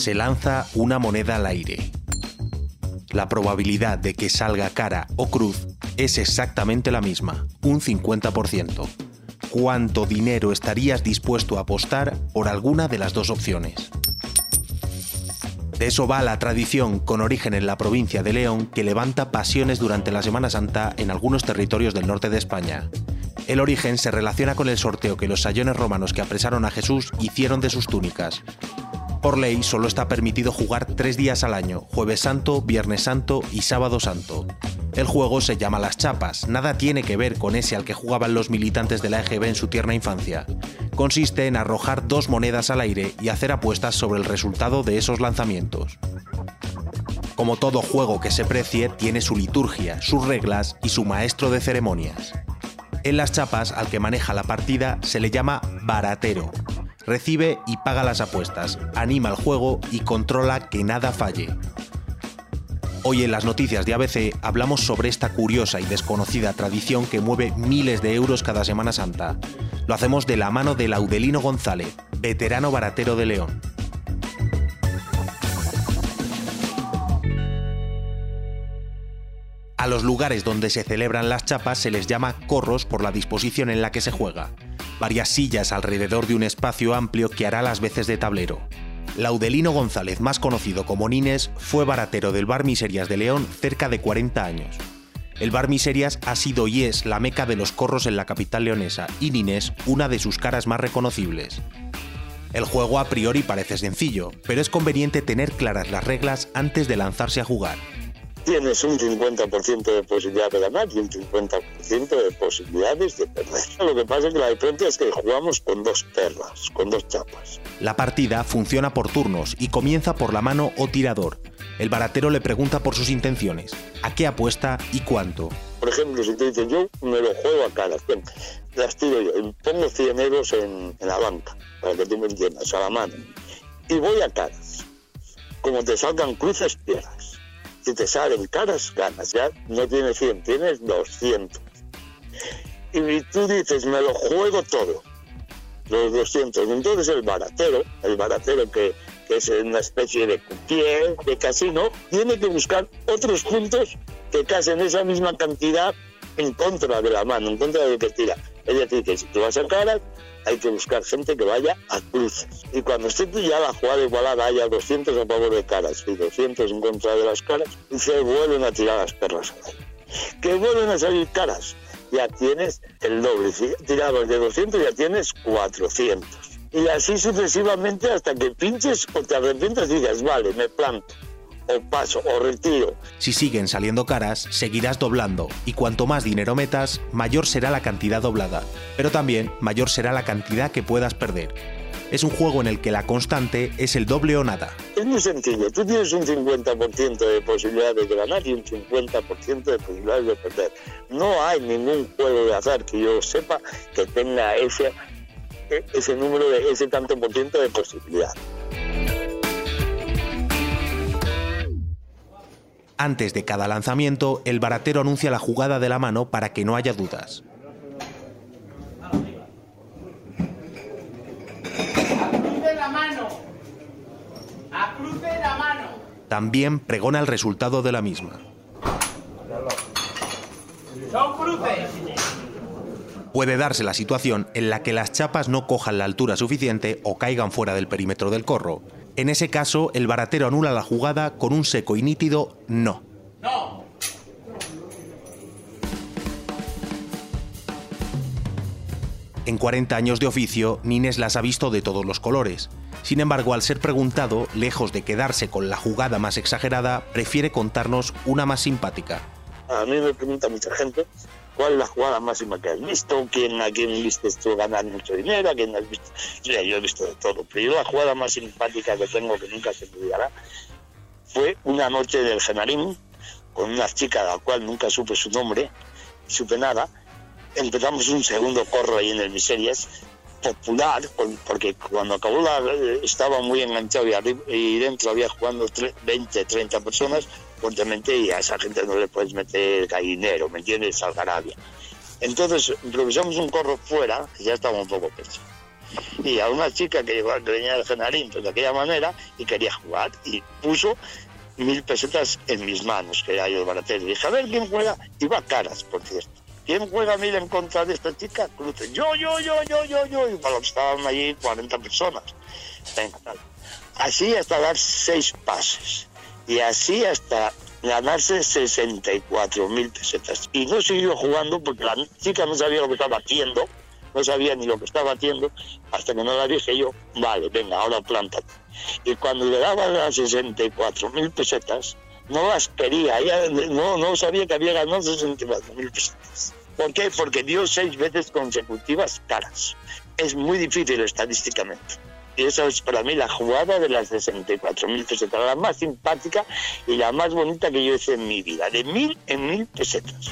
se lanza una moneda al aire. La probabilidad de que salga cara o cruz es exactamente la misma, un 50%. ¿Cuánto dinero estarías dispuesto a apostar por alguna de las dos opciones? De eso va la tradición con origen en la provincia de León que levanta pasiones durante la Semana Santa en algunos territorios del norte de España. El origen se relaciona con el sorteo que los sayones romanos que apresaron a Jesús hicieron de sus túnicas. Por ley solo está permitido jugar tres días al año, jueves santo, viernes santo y sábado santo. El juego se llama Las Chapas, nada tiene que ver con ese al que jugaban los militantes de la EGB en su tierna infancia consiste en arrojar dos monedas al aire y hacer apuestas sobre el resultado de esos lanzamientos. Como todo juego que se precie, tiene su liturgia, sus reglas y su maestro de ceremonias. En las chapas, al que maneja la partida se le llama baratero. Recibe y paga las apuestas, anima el juego y controla que nada falle. Hoy en las noticias de ABC hablamos sobre esta curiosa y desconocida tradición que mueve miles de euros cada Semana Santa. Lo hacemos de la mano de Laudelino González, veterano baratero de León. A los lugares donde se celebran las chapas se les llama corros por la disposición en la que se juega. Varias sillas alrededor de un espacio amplio que hará las veces de tablero. Laudelino González, más conocido como Nines, fue baratero del Bar Miserias de León cerca de 40 años. El Bar Miserias ha sido y es la meca de los corros en la capital leonesa y Nines una de sus caras más reconocibles. El juego a priori parece sencillo, pero es conveniente tener claras las reglas antes de lanzarse a jugar tienes un 50% de posibilidad de ganar y un 50% de posibilidades de perder. Lo que pasa es que la diferencia es que jugamos con dos perlas, con dos chapas. La partida funciona por turnos y comienza por la mano o tirador. El baratero le pregunta por sus intenciones, a qué apuesta y cuánto. Por ejemplo, si te dicen yo me lo juego a caras, las tiro yo, pongo 100 euros en, en la banca, para que tú me entiendas, a la mano, y voy a caras. Como te salgan cruces, pierdas si te salen caras, ganas. Ya no tienes 100, tienes 200. Y tú dices, me lo juego todo, los 200. Entonces el baratero, el baratero que, es una especie de pie de casino, tiene que buscar otros puntos que casen esa misma cantidad en contra de la mano, en contra de lo que tira. Es decir, que si tú vas a caras, hay que buscar gente que vaya a cruces. Y cuando esté ya la jugada igualada haya 200 a favor de caras y 200 en contra de las caras, y se vuelven a tirar las perlas Que vuelven a salir caras, ya tienes el doble. Si tirabas de 200 ya tienes 400. Y así sucesivamente hasta que pinches o te arrepientes y digas, vale, me planto o paso o retiro. Si siguen saliendo caras, seguirás doblando y cuanto más dinero metas, mayor será la cantidad doblada, pero también mayor será la cantidad que puedas perder. Es un juego en el que la constante es el doble o nada. Es muy sencillo, tú tienes un 50% de posibilidades de ganar y un 50% de posibilidades de perder. No hay ningún juego de azar que yo sepa que tenga ese, ese número de ese tanto por ciento de posibilidad. Antes de cada lanzamiento, el baratero anuncia la jugada de la mano para que no haya dudas. También pregona el resultado de la misma. Puede darse la situación en la que las chapas no cojan la altura suficiente o caigan fuera del perímetro del corro, en ese caso, el baratero anula la jugada con un seco y nítido no. No. En 40 años de oficio, Nines las ha visto de todos los colores. Sin embargo, al ser preguntado, lejos de quedarse con la jugada más exagerada, prefiere contarnos una más simpática. A mí me pregunta mucha gente cuál es la jugada máxima que has visto, quién, a quién viste tú ganar mucho dinero, a quién has visto. Yo, yo he visto de todo, pero la jugada más simpática que tengo que nunca se olvidará fue una noche del Genarín con una chica la cual nunca supe su nombre, supe nada. Empezamos un segundo corro ahí en el Miserias, popular, porque cuando acabó la, estaba muy enganchado y, dentro había jugando 20, 30 personas fuertemente y a esa gente no le puedes meter gallinero, ¿me entiendes? Algarabia. Entonces improvisamos un corro fuera, que ya estaba un poco pecho. y a una chica que, llegó, que venía del Genarín pues, de aquella manera y quería jugar y puso mil pesetas en mis manos, que era yo el baratero. Y dije, a ver quién juega. Iba caras, por cierto. ¿Quién juega mil en contra de esta chica? Yo, yo, yo, yo, yo, yo. Y bueno, estaban allí 40 personas. Venga. Así hasta dar seis pases. Y así hasta ganarse 64 mil pesetas. Y no siguió jugando porque la chica no sabía lo que estaba haciendo, no sabía ni lo que estaba haciendo, hasta que no la dije yo, vale, venga, ahora plántate. Y cuando le daban las 64 mil pesetas, no las quería, no, no sabía que había ganado 64 mil pesetas. ¿Por qué? Porque dio seis veces consecutivas caras. Es muy difícil estadísticamente. Y esa es para mí la jugada de las 64.000 pesetas, la más simpática y la más bonita que yo hice en mi vida, de mil en mil pesetas.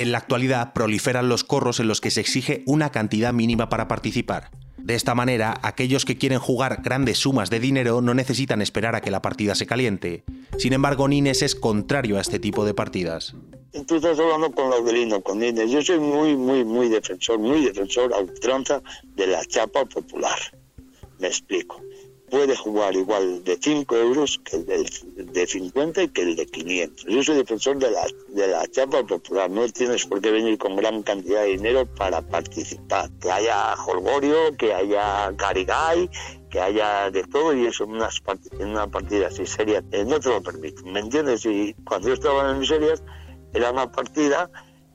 En la actualidad proliferan los corros en los que se exige una cantidad mínima para participar. De esta manera, aquellos que quieren jugar grandes sumas de dinero no necesitan esperar a que la partida se caliente. Sin embargo, Nines es contrario a este tipo de partidas. Tú estás hablando con Laudelino, con Nines. Yo soy muy, muy, muy defensor, muy defensor a ultranza de la chapa popular. Me explico puede jugar igual de 5 euros que el de, 50 y que el de 500. Yo soy defensor de la, de la chapa popular, no tienes por qué venir con gran cantidad de dinero para participar. Que haya holgorio, que haya carigay, que haya de todo y eso en, unas en una partida así seria eh, no te lo permite, ¿me entiendes? Y cuando yo estaba en miserias era una partida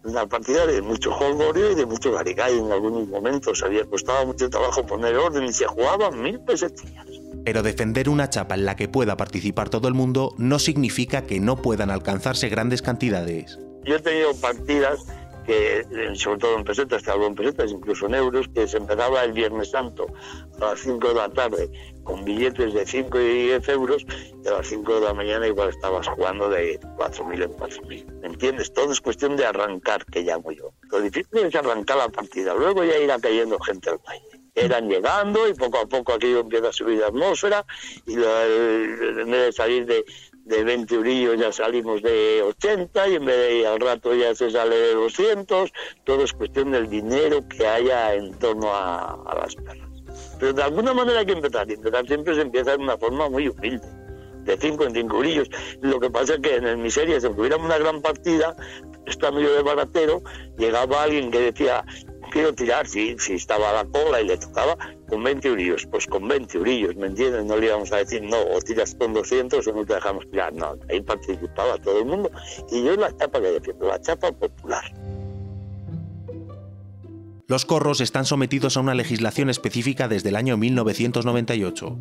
una partida de mucho holgorio y de mucho garigay en algunos momentos. Había costado mucho trabajo poner orden y se jugaban mil pesetillas. Pero defender una chapa en la que pueda participar todo el mundo no significa que no puedan alcanzarse grandes cantidades. Yo he tenido partidas que, eh, sobre todo en pesetas, que hablo en pesetas, incluso en euros, que se empezaba el Viernes Santo a las 5 de la tarde con billetes de 5 y 10 euros y a las 5 de la mañana igual estabas jugando de 4.000 en 4.000. ¿Me entiendes? Todo es cuestión de arrancar, que llamo yo. Lo difícil es arrancar la partida, luego ya irá cayendo gente al baile eran llegando y poco a poco aquello empieza a subir la atmósfera y en vez de salir de, de 20 eurillos ya salimos de 80 y en vez de al rato ya se sale de 200, todo es cuestión del dinero que haya en torno a, las perras. Pero de alguna manera hay que empezar, y empezar siempre se empieza de una forma muy humilde de 5 en 5 eurillos. Lo que pasa es que en el miseria, si tuviéramos una gran partida, está medio de baratero, llegaba alguien que decía, quiero tirar, si, estaba la cola y le tocaba, con 20 eurillos, pues con 20 eurillos, ¿me entiendes? No le íbamos a decir, no, o tiras con 200 o no te dejamos tirar, no, ahí participaba todo el mundo. Y yo la chapa que defiendo, la chapa popular. Los corros están sometidos a una legislación específica desde el año 1998.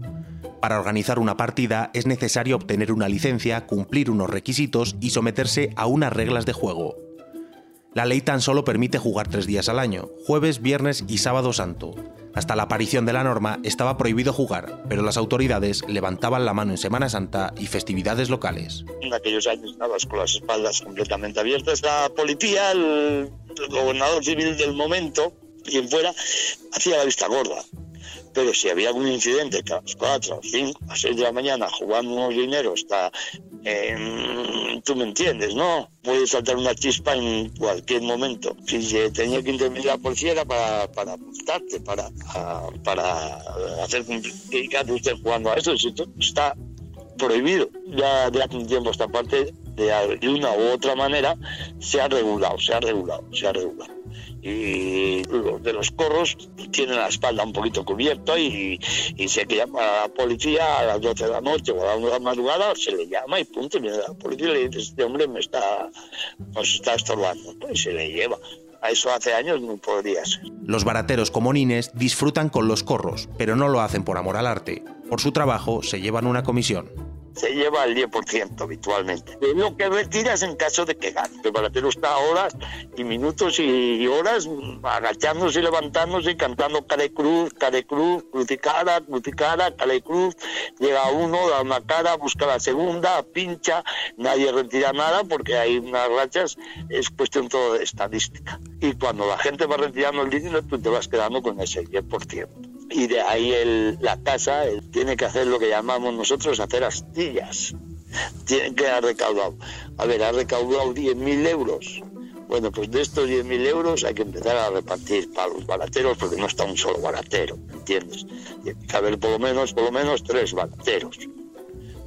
Para organizar una partida es necesario obtener una licencia, cumplir unos requisitos y someterse a unas reglas de juego. La ley tan solo permite jugar tres días al año, jueves, viernes y sábado santo. Hasta la aparición de la norma estaba prohibido jugar, pero las autoridades levantaban la mano en Semana Santa y festividades locales. En aquellos años con las espaldas completamente abiertas. La policía, el, gobernador civil del momento, quien fuera, hacía la vista gorda. Pero si había algún incidente que a las 4, 5, a 6 de la mañana jugando unos dineros está tú me entiendes, ¿no? Puede saltar una chispa en cualquier momento. Si se tenía que intervenir la policía para, para apuntarte, para, para hacer que usted jugando a eso. Está prohibido. Ya de hace un tiempo esta parte, de una u otra manera, se ha regulado, se ha regulado, se ha regulado y de los corros tienen la espalda un poquito cubierta y, y se llama a la policía a las 12 de la noche o a la madrugada, se le llama y punto, y viene la policía y le dice, este hombre me está, nos está estorbando, y se le lleva. A eso hace años no podría ser. Los barateros como Nines disfrutan con los corros, pero no lo hacen por amor al arte. Por su trabajo se llevan una comisión se lleva el 10% habitualmente. Lo que retiras en caso de que gane. El baratero está horas y minutos y horas agachándose y levantándose y cantando Cale Cruz, Cale Cruz, Crucicara, Crucicara, Cale Cruz. Llega uno, da una cara, busca la segunda, pincha, nadie retira nada porque hay unas rachas, es cuestión todo de estadística. Y cuando la gente va retirando el dinero, tú te vas quedando con ese 10% y de ahí el, la casa tiene que hacer lo que llamamos nosotros hacer astillas. Tiene que haber recaudado. A ver, ha recaudado 10.000 euros. Bueno, pues de estos 10.000 euros hay que empezar a repartir para los barateros porque no está un solo baratero, ¿entiendes? Tiene que haber por lo menos, por lo menos tres barateros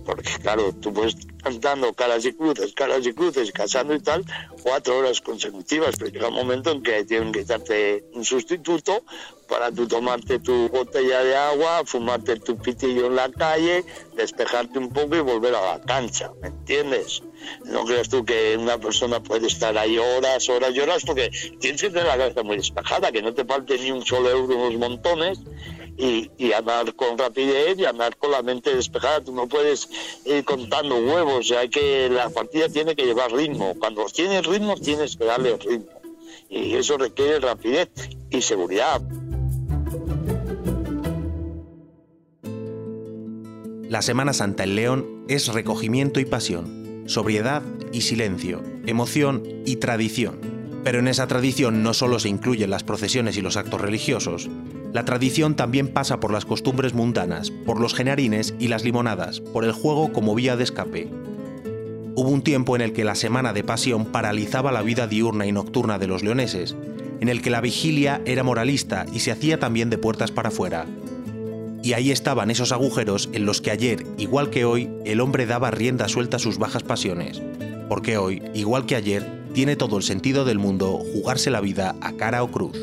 porque claro, tú puedes cantando caras y cruces, caras y cruces, casando y tal, cuatro horas consecutivas, pero llega un momento en que tienen que darte un sustituto para tú tomarte tu botella de agua, fumarte tu pitillo en la calle, despejarte un poco y volver a la cancha, ¿me entiendes? No creas tú que una persona puede estar ahí horas, horas y horas, porque tienes que tener la cabeza muy despejada, que no te falte ni un solo euro en los montones y, andar con rapidez y andar con la mente despejada. Tú no puedes ir contando huevos, ya que la partida tiene que llevar ritmo. Cuando tienes ritmo, tienes que darle ritmo. Y eso requiere rapidez y seguridad. La Semana Santa en León es recogimiento y pasión, sobriedad y silencio, emoción y tradición. Pero en esa tradición no solo se incluyen las procesiones y los actos religiosos, la tradición también pasa por las costumbres mundanas, por los genarines y las limonadas, por el juego como vía de escape. Hubo un tiempo en el que la Semana de Pasión paralizaba la vida diurna y nocturna de los leoneses, en el que la vigilia era moralista y se hacía también de puertas para afuera. Y ahí estaban esos agujeros en los que ayer, igual que hoy, el hombre daba rienda suelta a sus bajas pasiones, porque hoy, igual que ayer, tiene todo el sentido del mundo jugarse la vida a cara o cruz.